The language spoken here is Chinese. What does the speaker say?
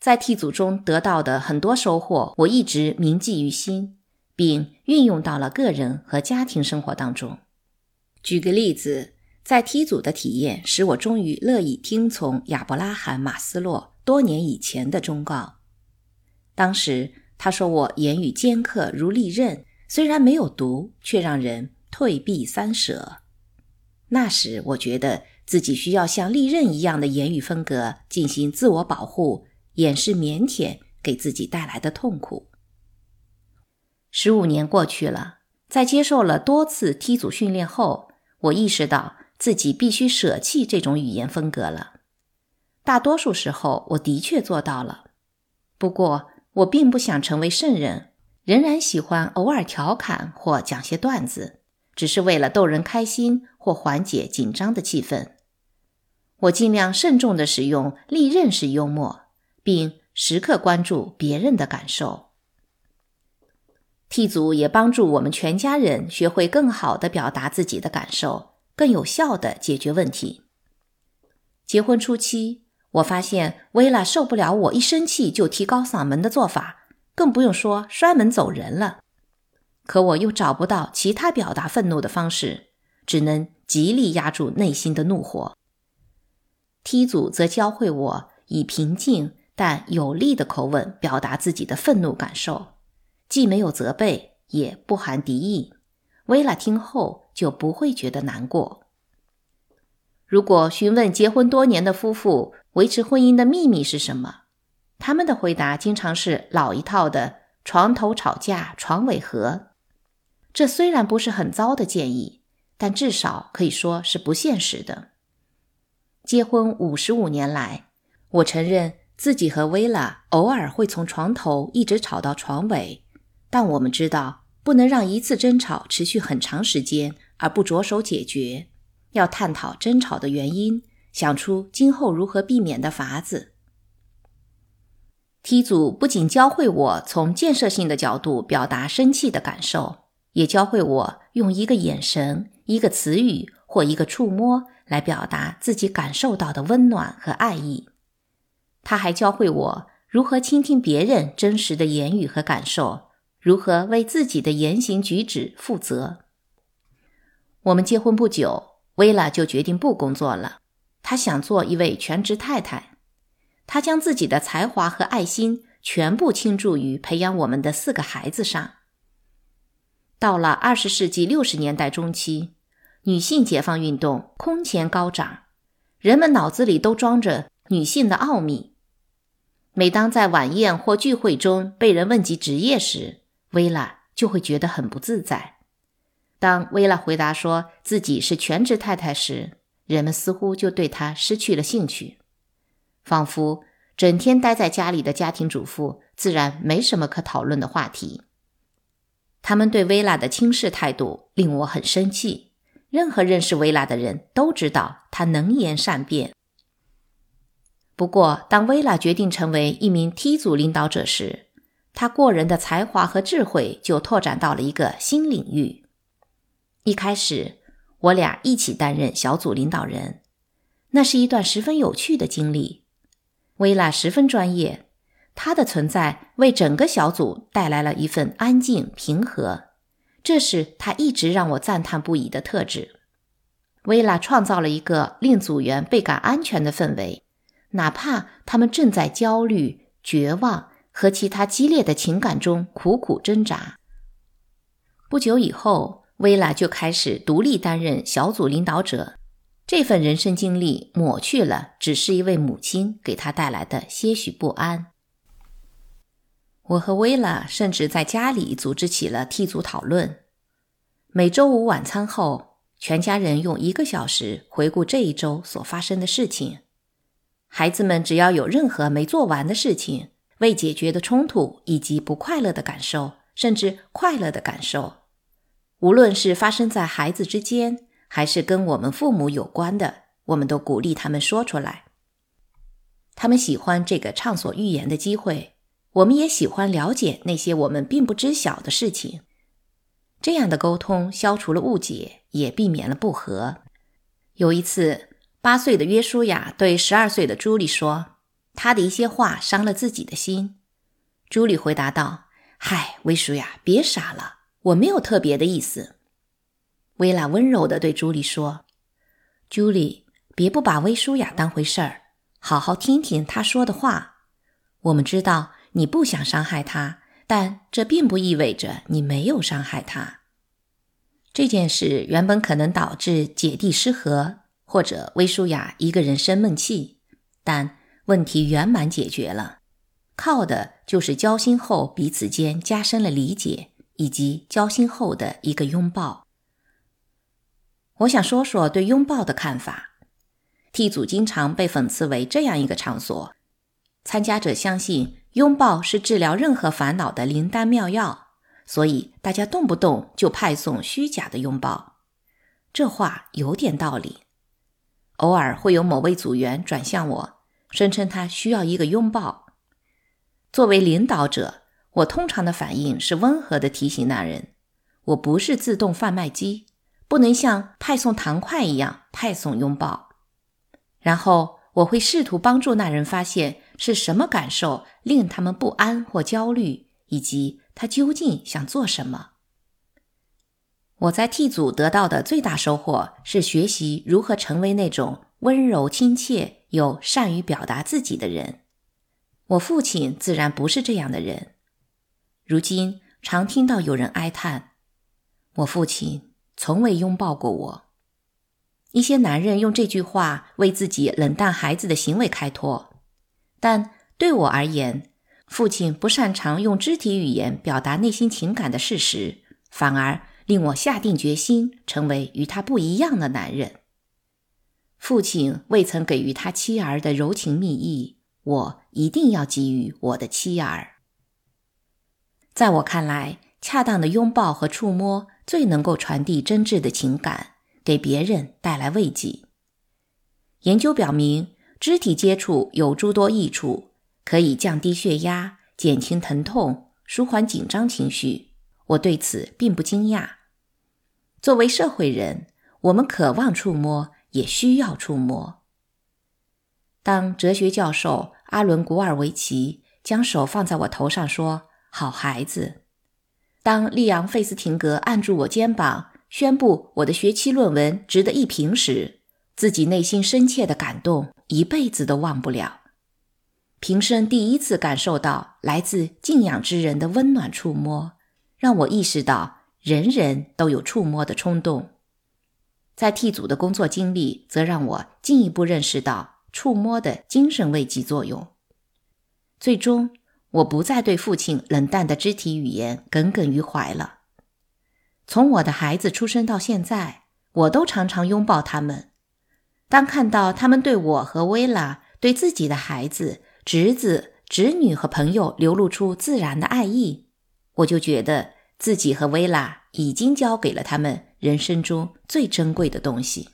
在替组中得到的很多收获，我一直铭记于心，并运用到了个人和家庭生活当中。举个例子，在梯组的体验使我终于乐意听从亚伯拉罕·马斯洛多年以前的忠告。当时他说我言语尖刻如利刃，虽然没有毒，却让人退避三舍。那时我觉得自己需要像利刃一样的言语风格进行自我保护。掩饰腼腆给自己带来的痛苦。十五年过去了，在接受了多次踢组训练后，我意识到自己必须舍弃这种语言风格了。大多数时候，我的确做到了。不过，我并不想成为圣人，仍然喜欢偶尔调侃或讲些段子，只是为了逗人开心或缓解紧张的气氛。我尽量慎重地使用利刃式幽默。并时刻关注别人的感受。T 组也帮助我们全家人学会更好的表达自己的感受，更有效的解决问题。结婚初期，我发现薇拉受不了我一生气就提高嗓门的做法，更不用说摔门走人了。可我又找不到其他表达愤怒的方式，只能极力压住内心的怒火。T 组则教会我以平静。但有力的口吻表达自己的愤怒感受，既没有责备，也不含敌意。薇拉听后就不会觉得难过。如果询问结婚多年的夫妇维持婚姻的秘密是什么，他们的回答经常是老一套的“床头吵架床尾和”。这虽然不是很糟的建议，但至少可以说是不现实的。结婚五十五年来，我承认。自己和薇拉偶尔会从床头一直吵到床尾，但我们知道不能让一次争吵持续很长时间而不着手解决，要探讨争吵的原因，想出今后如何避免的法子。T 组不仅教会我从建设性的角度表达生气的感受，也教会我用一个眼神、一个词语或一个触摸来表达自己感受到的温暖和爱意。他还教会我如何倾听别人真实的言语和感受，如何为自己的言行举止负责。我们结婚不久，薇拉就决定不工作了。她想做一位全职太太。她将自己的才华和爱心全部倾注于培养我们的四个孩子上。到了二十世纪六十年代中期，女性解放运动空前高涨，人们脑子里都装着女性的奥秘。每当在晚宴或聚会中被人问及职业时，薇拉就会觉得很不自在。当薇拉回答说自己是全职太太时，人们似乎就对她失去了兴趣，仿佛整天待在家里的家庭主妇自然没什么可讨论的话题。他们对薇拉的轻视态度令我很生气。任何认识薇拉的人都知道她能言善辩。不过，当薇拉决定成为一名 T 组领导者时，她过人的才华和智慧就拓展到了一个新领域。一开始，我俩一起担任小组领导人，那是一段十分有趣的经历。薇拉十分专业，她的存在为整个小组带来了一份安静平和，这是她一直让我赞叹不已的特质。薇拉创造了一个令组员倍感安全的氛围。哪怕他们正在焦虑、绝望和其他激烈的情感中苦苦挣扎。不久以后，薇拉就开始独立担任小组领导者。这份人生经历抹去了只是一位母亲给她带来的些许不安。我和薇拉甚至在家里组织起了替组讨论。每周五晚餐后，全家人用一个小时回顾这一周所发生的事情。孩子们只要有任何没做完的事情、未解决的冲突以及不快乐的感受，甚至快乐的感受，无论是发生在孩子之间，还是跟我们父母有关的，我们都鼓励他们说出来。他们喜欢这个畅所欲言的机会，我们也喜欢了解那些我们并不知晓的事情。这样的沟通消除了误解，也避免了不和。有一次。八岁的约书亚对十二岁的朱莉说：“他的一些话伤了自己的心。朱莉回答道：“嗨，威叔呀，别傻了，我没有特别的意思。”薇拉温柔地对朱莉说：“朱莉，别不把威舒雅当回事儿，好好听听他说的话。我们知道你不想伤害他，但这并不意味着你没有伤害他。这件事原本可能导致姐弟失和，或者威舒雅一个人生闷气，但问题圆满解决了，靠的就是交心后彼此间加深了理解，以及交心后的一个拥抱。”我想说说对拥抱的看法。T 组经常被讽刺为这样一个场所：参加者相信拥抱是治疗任何烦恼的灵丹妙药，所以大家动不动就派送虚假的拥抱。这话有点道理。偶尔会有某位组员转向我，声称他需要一个拥抱。作为领导者，我通常的反应是温和的提醒那人：我不是自动贩卖机。不能像派送糖块一样派送拥抱，然后我会试图帮助那人发现是什么感受令他们不安或焦虑，以及他究竟想做什么。我在 T 组得到的最大收获是学习如何成为那种温柔亲切又善于表达自己的人。我父亲自然不是这样的人。如今常听到有人哀叹，我父亲。从未拥抱过我。一些男人用这句话为自己冷淡孩子的行为开脱，但对我而言，父亲不擅长用肢体语言表达内心情感的事实，反而令我下定决心成为与他不一样的男人。父亲未曾给予他妻儿的柔情蜜意，我一定要给予我的妻儿。在我看来，恰当的拥抱和触摸。最能够传递真挚的情感，给别人带来慰藉。研究表明，肢体接触有诸多益处，可以降低血压、减轻疼痛、舒缓紧张情绪。我对此并不惊讶。作为社会人，我们渴望触摸，也需要触摸。当哲学教授阿伦·古尔维奇将手放在我头上说：“好孩子。”当利昂·费斯廷格按住我肩膀，宣布我的学期论文值得一评时，自己内心深切的感动一辈子都忘不了。平生第一次感受到来自敬仰之人的温暖触摸，让我意识到人人都有触摸的冲动。在替组的工作经历，则让我进一步认识到触摸的精神慰藉作用。最终。我不再对父亲冷淡的肢体语言耿耿于怀了。从我的孩子出生到现在，我都常常拥抱他们。当看到他们对我和薇拉、对自己的孩子、侄子、侄女和朋友流露出自然的爱意，我就觉得自己和薇拉已经交给了他们人生中最珍贵的东西。